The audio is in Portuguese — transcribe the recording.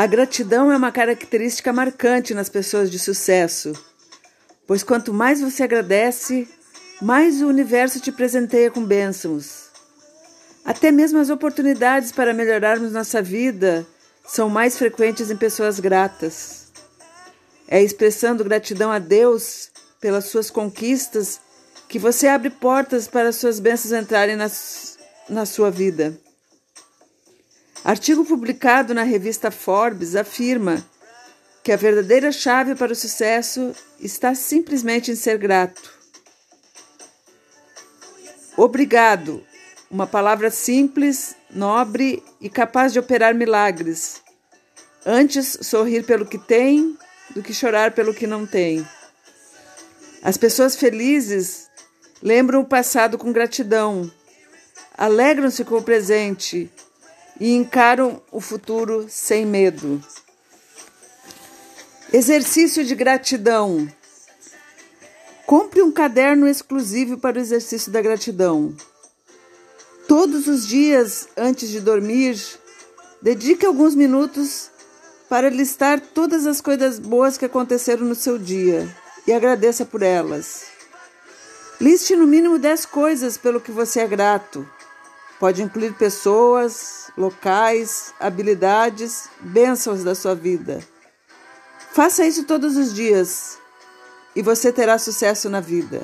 A gratidão é uma característica marcante nas pessoas de sucesso, pois quanto mais você agradece, mais o universo te presenteia com bênçãos. Até mesmo as oportunidades para melhorarmos nossa vida são mais frequentes em pessoas gratas. É expressando gratidão a Deus pelas suas conquistas que você abre portas para suas bênçãos entrarem na, na sua vida. Artigo publicado na revista Forbes afirma que a verdadeira chave para o sucesso está simplesmente em ser grato. Obrigado, uma palavra simples, nobre e capaz de operar milagres. Antes sorrir pelo que tem do que chorar pelo que não tem. As pessoas felizes lembram o passado com gratidão, alegram-se com o presente e encaram o futuro sem medo. Exercício de gratidão. Compre um caderno exclusivo para o exercício da gratidão. Todos os dias, antes de dormir, dedique alguns minutos para listar todas as coisas boas que aconteceram no seu dia e agradeça por elas. Liste no mínimo 10 coisas pelo que você é grato. Pode incluir pessoas, locais, habilidades, bênçãos da sua vida. Faça isso todos os dias e você terá sucesso na vida.